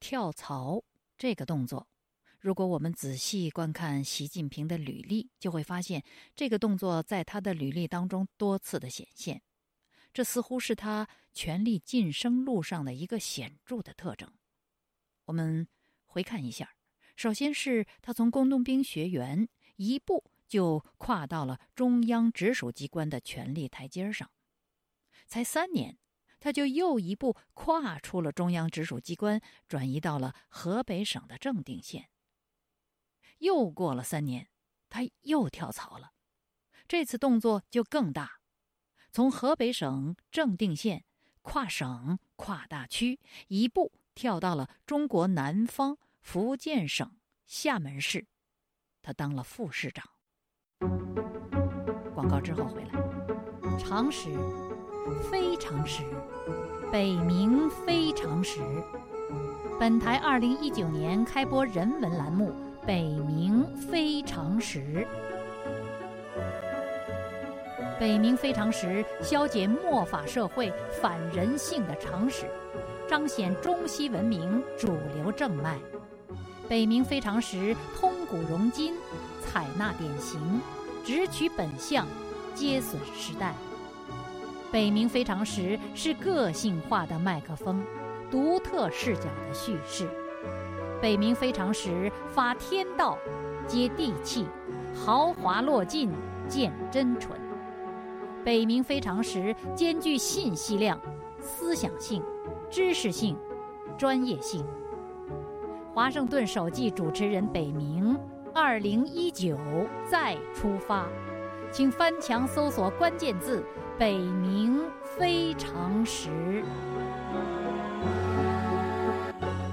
跳槽这个动作。如果我们仔细观看习近平的履历，就会发现这个动作在他的履历当中多次的显现。这似乎是他权力晋升路上的一个显著的特征。我们回看一下，首先是他从工农兵学员一步就跨到了中央直属机关的权力台阶上，才三年，他就又一步跨出了中央直属机关，转移到了河北省的正定县。又过了三年，他又跳槽了，这次动作就更大，从河北省正定县跨省跨大区，一步跳到了中国南方福建省厦门市，他当了副市长。广告之后回来，常识，非常时，北冥非常时。本台二零一九年开播人文栏目。北冥非常时，北冥非常时消解末法社会反人性的常识，彰显中西文明主流正脉。北冥非常时通古融今，采纳典型，直取本相，接损时代。北冥非常时是个性化的麦克风，独特视角的叙事。北冥非常时发天道，接地气，豪华落尽见真纯。北冥非常时兼具信息量、思想性、知识性、专业性。华盛顿首季主持人北冥，二零一九再出发，请翻墙搜索关键字“北冥非常时”。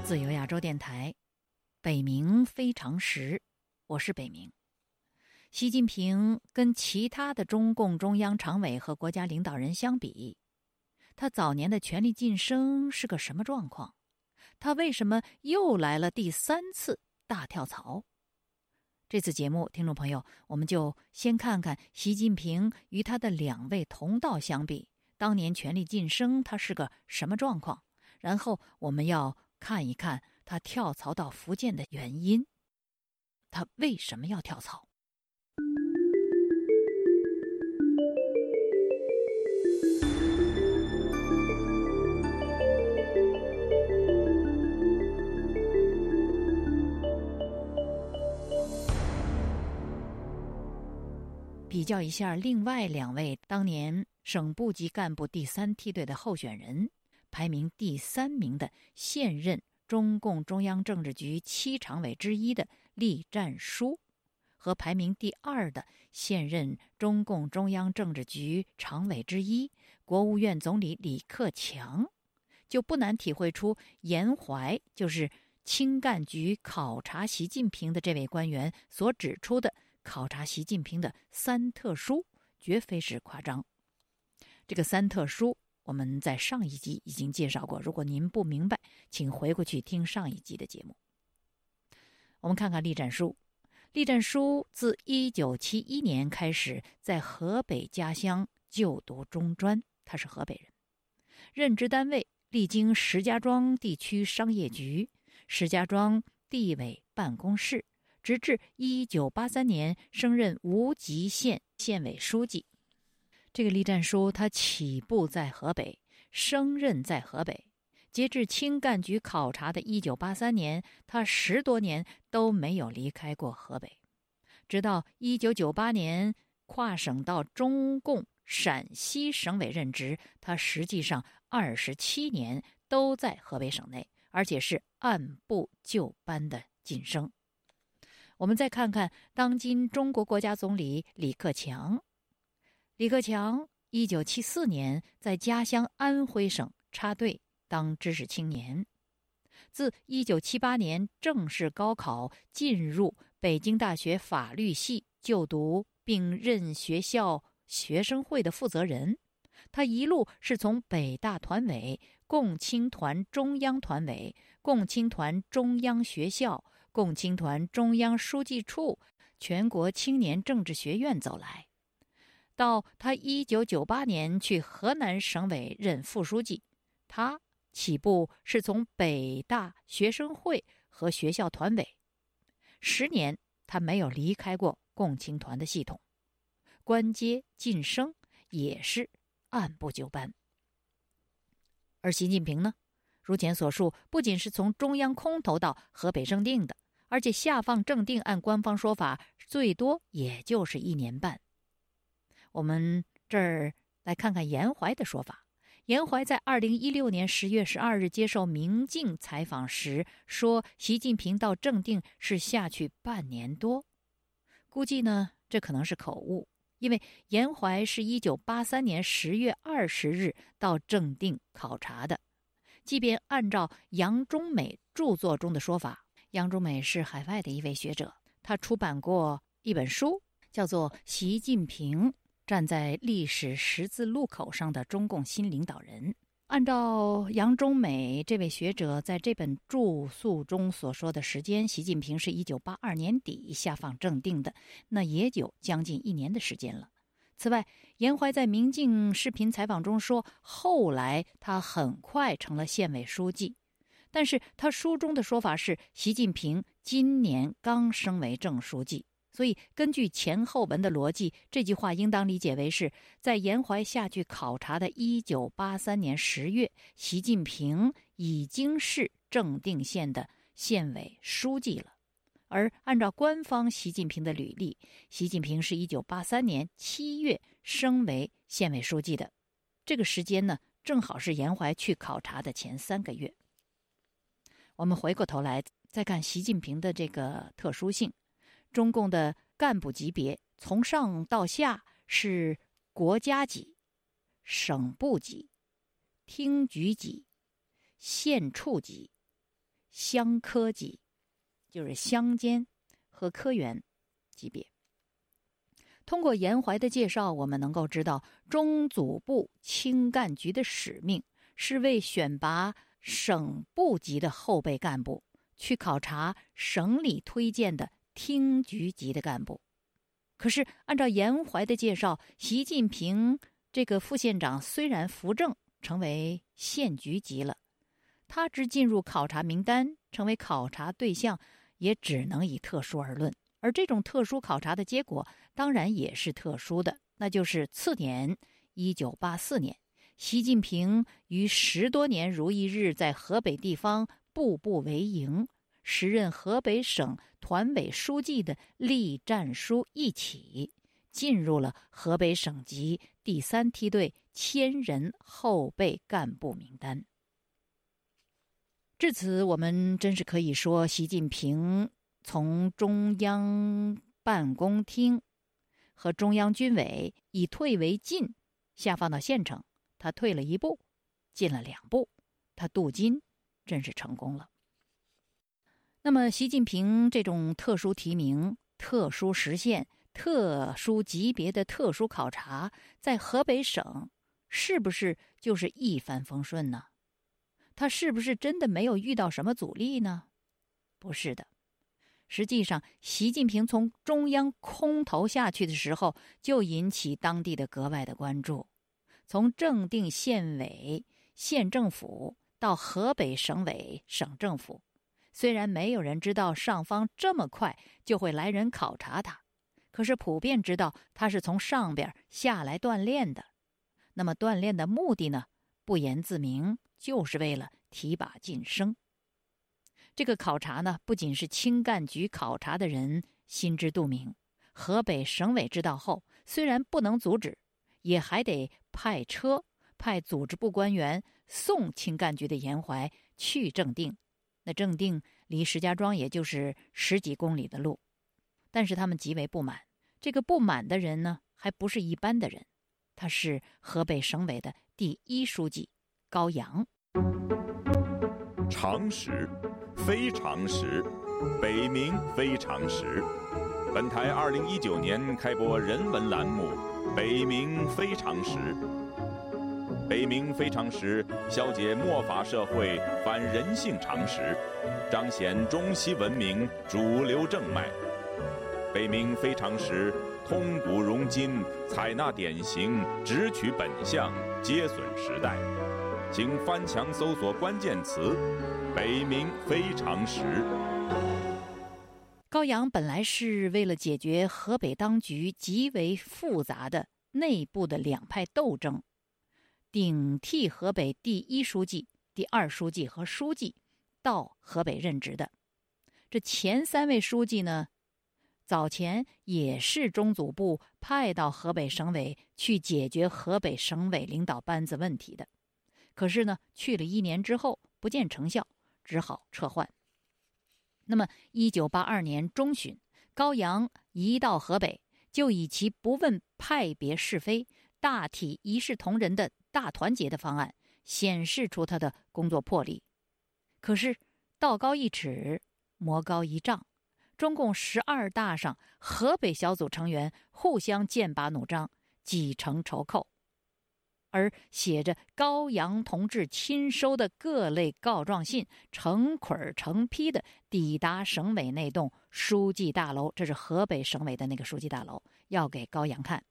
自由亚洲电台，北冥非常时，我是北冥。习近平跟其他的中共中央常委和国家领导人相比，他早年的权力晋升是个什么状况？他为什么又来了第三次大跳槽？这次节目，听众朋友，我们就先看看习近平与他的两位同道相比，当年权力晋升他是个什么状况？然后我们要。看一看他跳槽到福建的原因，他为什么要跳槽？比较一下另外两位当年省部级干部第三梯队的候选人。排名第三名的现任中共中央政治局七常委之一的栗战书，和排名第二的现任中共中央政治局常委之一、国务院总理李克强，就不难体会出严怀就是青干局考察习近平的这位官员所指出的考察习近平的三特殊，绝非是夸张。这个三特殊。我们在上一集已经介绍过，如果您不明白，请回过去听上一集的节目。我们看看栗战书。栗战书自一九七一年开始在河北家乡就读中专，他是河北人，任职单位历经石家庄地区商业局、石家庄地委办公室，直至一九八三年升任无极县县委书记。这个栗战书，他起步在河北，升任在河北。截至青干局考察的一九八三年，他十多年都没有离开过河北。直到一九九八年跨省到中共陕西省委任职，他实际上二十七年都在河北省内，而且是按部就班的晋升。我们再看看当今中国国家总理李克强。李克强一九七四年在家乡安徽省插队当知识青年，自一九七八年正式高考进入北京大学法律系就读，并任学校学生会的负责人。他一路是从北大团委、共青团中央团委、共青团中央学校、共青团中央书记处、全国青年政治学院走来。到他一九九八年去河南省委任副书记，他起步是从北大学生会和学校团委，十年他没有离开过共青团的系统，官阶晋升也是按部就班。而习近平呢，如前所述，不仅是从中央空投到河北正定的，而且下放正定按官方说法最多也就是一年半。我们这儿来看看严怀的说法。严怀在二零一六年十月十二日接受《明镜》采访时说：“习近平到正定是下去半年多，估计呢这可能是口误，因为严怀是一九八三年十月二十日到正定考察的。即便按照杨中美著作中的说法，杨中美是海外的一位学者，他出版过一本书，叫做《习近平》。”站在历史十字路口上的中共新领导人，按照杨中美这位学者在这本著述中所说的时间，习近平是一九八二年底下放正定的，那也有将近一年的时间了。此外，严怀在明镜视频采访中说，后来他很快成了县委书记，但是他书中的说法是，习近平今年刚升为正书记。所以，根据前后文的逻辑，这句话应当理解为是在严怀下去考察的1983年十月，习近平已经是正定县的县委书记了。而按照官方习近平的履历，习近平是一九八三年七月升为县委书记的。这个时间呢，正好是严怀去考察的前三个月。我们回过头来再看习近平的这个特殊性。中共的干部级别从上到下是国家级、省部级、厅局级、县处级、乡科级，就是乡间和科员级别。通过严怀的介绍，我们能够知道，中组部青干局的使命是为选拔省部级的后备干部，去考察省里推荐的。厅局级的干部，可是按照严怀的介绍，习近平这个副县长虽然扶正成为县局级了，他只进入考察名单，成为考察对象，也只能以特殊而论。而这种特殊考察的结果，当然也是特殊的，那就是次年一九八四年，习近平于十多年如一日在河北地方步步为营。时任河北省团委书记的栗战书一起进入了河北省级第三梯队千人后备干部名单。至此，我们真是可以说，习近平从中央办公厅和中央军委以退为进，下放到县城，他退了一步，进了两步，他镀金真是成功了。那么，习近平这种特殊提名、特殊实现、特殊级别的特殊考察，在河北省是不是就是一帆风顺呢？他是不是真的没有遇到什么阻力呢？不是的，实际上，习近平从中央空投下去的时候，就引起当地的格外的关注。从正定县委、县政府到河北省委、省政府。虽然没有人知道上方这么快就会来人考察他，可是普遍知道他是从上边下来锻炼的。那么锻炼的目的呢？不言自明，就是为了提拔晋升。这个考察呢，不仅是青干局考察的人心知肚明，河北省委知道后，虽然不能阻止，也还得派车派组织部官员送青干局的严怀去正定。那正定离石家庄也就是十几公里的路，但是他们极为不满。这个不满的人呢，还不是一般的人，他是河北省委的第一书记高阳。常识，非常识，北冥非常识。本台二零一九年开播人文栏目《北冥非常识》。北冥非常识，消解末法社会反人性常识，彰显中西文明主流正脉。北冥非常识，通古融今，采纳典型，直取本相，皆损时代。请翻墙搜索关键词“北冥非常时”。高阳本来是为了解决河北当局极为复杂的内部的两派斗争，顶替河北第一书记、第二书记和书记到河北任职的。这前三位书记呢，早前也是中组部派到河北省委去解决河北省委领导班子问题的，可是呢，去了一年之后不见成效，只好撤换。那么，一九八二年中旬，高阳一到河北，就以其不问派别是非、大体一视同仁的大团结的方案，显示出他的工作魄力。可是，道高一尺，魔高一丈，中共十二大上河北小组成员互相剑拔弩张，几成仇寇。而写着高阳同志亲收的各类告状信，成捆成批的抵达省委那栋书记大楼，这是河北省委的那个书记大楼，要给高阳看。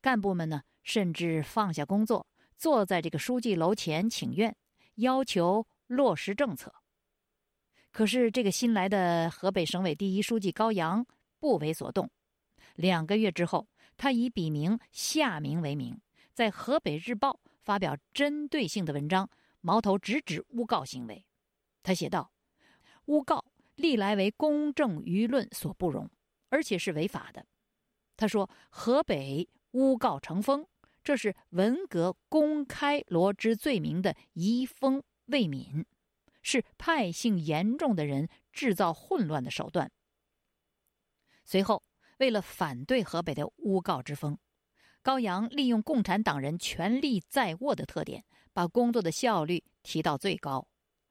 干部们呢，甚至放下工作，坐在这个书记楼前请愿，要求落实政策。可是这个新来的河北省委第一书记高阳不为所动。两个月之后，他以笔名夏明为名。在河北日报发表针对性的文章，矛头直指诬告行为。他写道：“诬告历来为公正舆论所不容，而且是违法的。”他说：“河北诬告成风，这是文革公开罗织罪名的移风未泯，是派性严重的人制造混乱的手段。”随后，为了反对河北的诬告之风。高阳利用共产党人权力在握的特点，把工作的效率提到最高。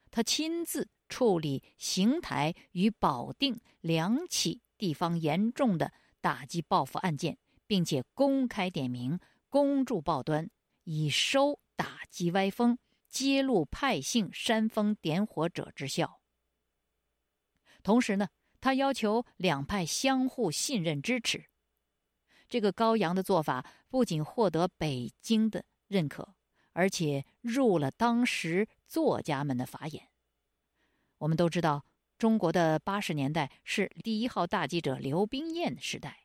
他亲自处理邢台与保定两起地方严重的打击报复案件，并且公开点名、公诸报端，以收打击歪风、揭露派性煽风点火者之效。同时呢，他要求两派相互信任支持。这个高阳的做法不仅获得北京的认可，而且入了当时作家们的法眼。我们都知道，中国的八十年代是第一号大记者刘冰燕的时代，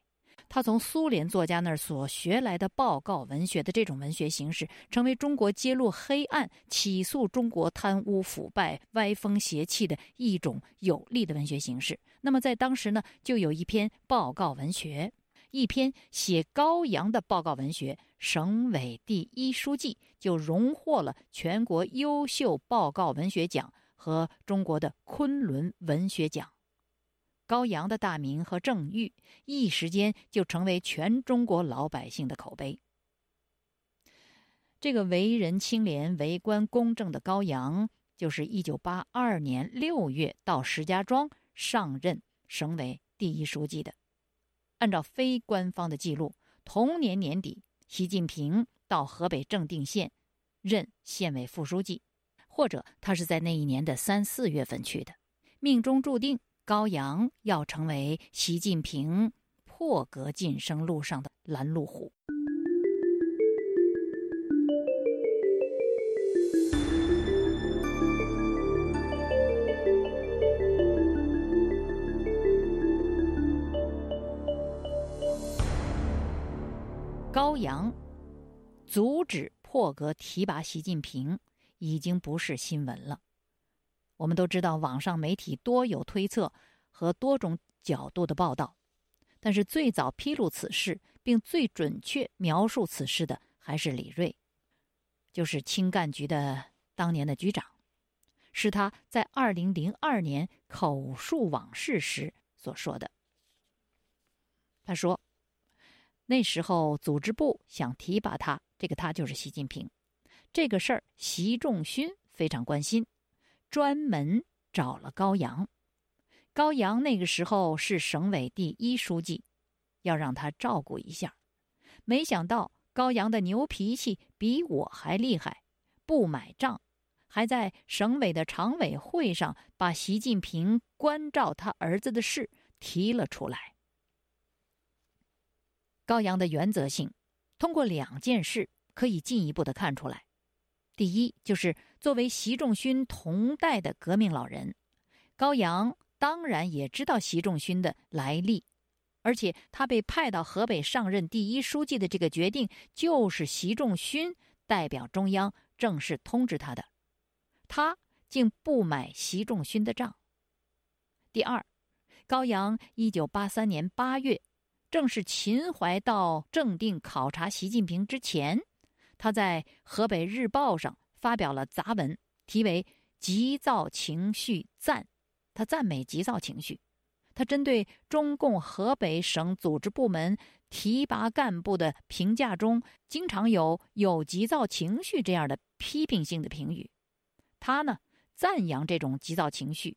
他从苏联作家那儿所学来的报告文学的这种文学形式，成为中国揭露黑暗、起诉中国贪污腐败、歪风邪气的一种有力的文学形式。那么，在当时呢，就有一篇报告文学。一篇写高阳的报告文学，省委第一书记就荣获了全国优秀报告文学奖和中国的昆仑文学奖。高阳的大名和正誉一时间就成为全中国老百姓的口碑。这个为人清廉、为官公正的高阳，就是一九八二年六月到石家庄上任省委第一书记的。按照非官方的记录，同年年底，习近平到河北正定县任县委副书记，或者他是在那一年的三四月份去的，命中注定高阳要成为习近平破格晋升路上的拦路虎。高阳阻止破格提拔习近平已经不是新闻了。我们都知道，网上媒体多有推测和多种角度的报道，但是最早披露此事并最准确描述此事的还是李锐，就是青干局的当年的局长，是他在二零零二年口述往事时所说的。他说。那时候，组织部想提拔他，这个他就是习近平。这个事儿，习仲勋非常关心，专门找了高阳。高阳那个时候是省委第一书记，要让他照顾一下。没想到高阳的牛脾气比我还厉害，不买账，还在省委的常委会上把习近平关照他儿子的事提了出来。高阳的原则性，通过两件事可以进一步的看出来。第一，就是作为习仲勋同代的革命老人，高阳当然也知道习仲勋的来历，而且他被派到河北上任第一书记的这个决定，就是习仲勋代表中央正式通知他的，他竟不买习仲勋的账。第二，高阳一九八三年八月，正是秦淮到正定考察习近平之前。他在河北日报上发表了杂文，题为《急躁情绪赞》，他赞美急躁情绪。他针对中共河北省组织部门提拔干部的评价中，经常有“有急躁情绪”这样的批评性的评语。他呢，赞扬这种急躁情绪。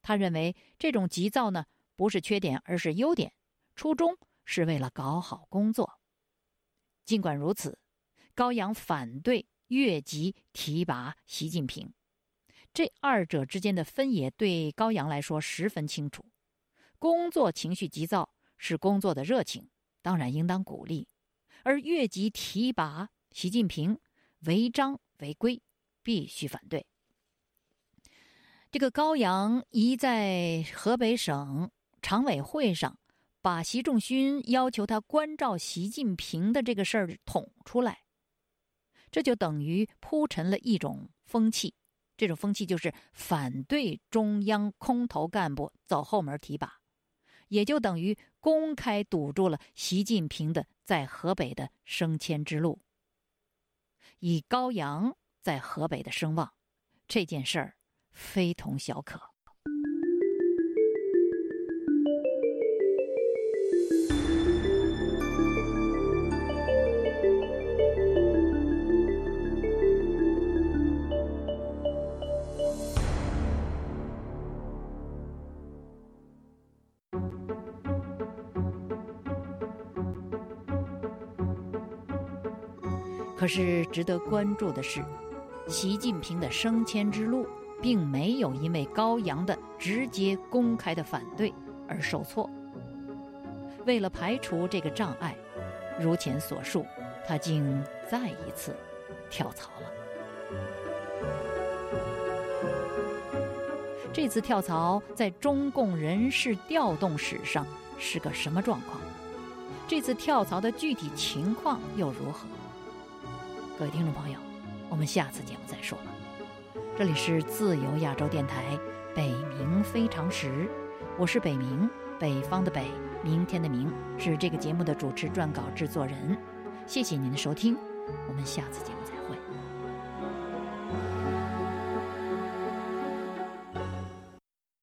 他认为这种急躁呢，不是缺点，而是优点，初衷是为了搞好工作。尽管如此。高阳反对越级提拔习近平，这二者之间的分野对高阳来说十分清楚。工作情绪急躁是工作的热情，当然应当鼓励；而越级提拔习近平违章违规，必须反对。这个高阳一在河北省常委会上把习仲勋要求他关照习近平的这个事儿捅出来。这就等于铺陈了一种风气，这种风气就是反对中央空头干部走后门提拔，也就等于公开堵住了习近平的在河北的升迁之路。以高阳在河北的声望，这件事儿非同小可。可是值得关注的是，习近平的升迁之路并没有因为高阳的直接公开的反对而受挫。为了排除这个障碍，如前所述，他竟再一次跳槽了。这次跳槽在中共人事调动史上是个什么状况？这次跳槽的具体情况又如何？各位听众朋友，我们下次节目再说吧。这里是自由亚洲电台《北冥非常时》，我是北冥，北方的北，明天的明，是这个节目的主持、撰稿、制作人。谢谢您的收听，我们下次节目再会。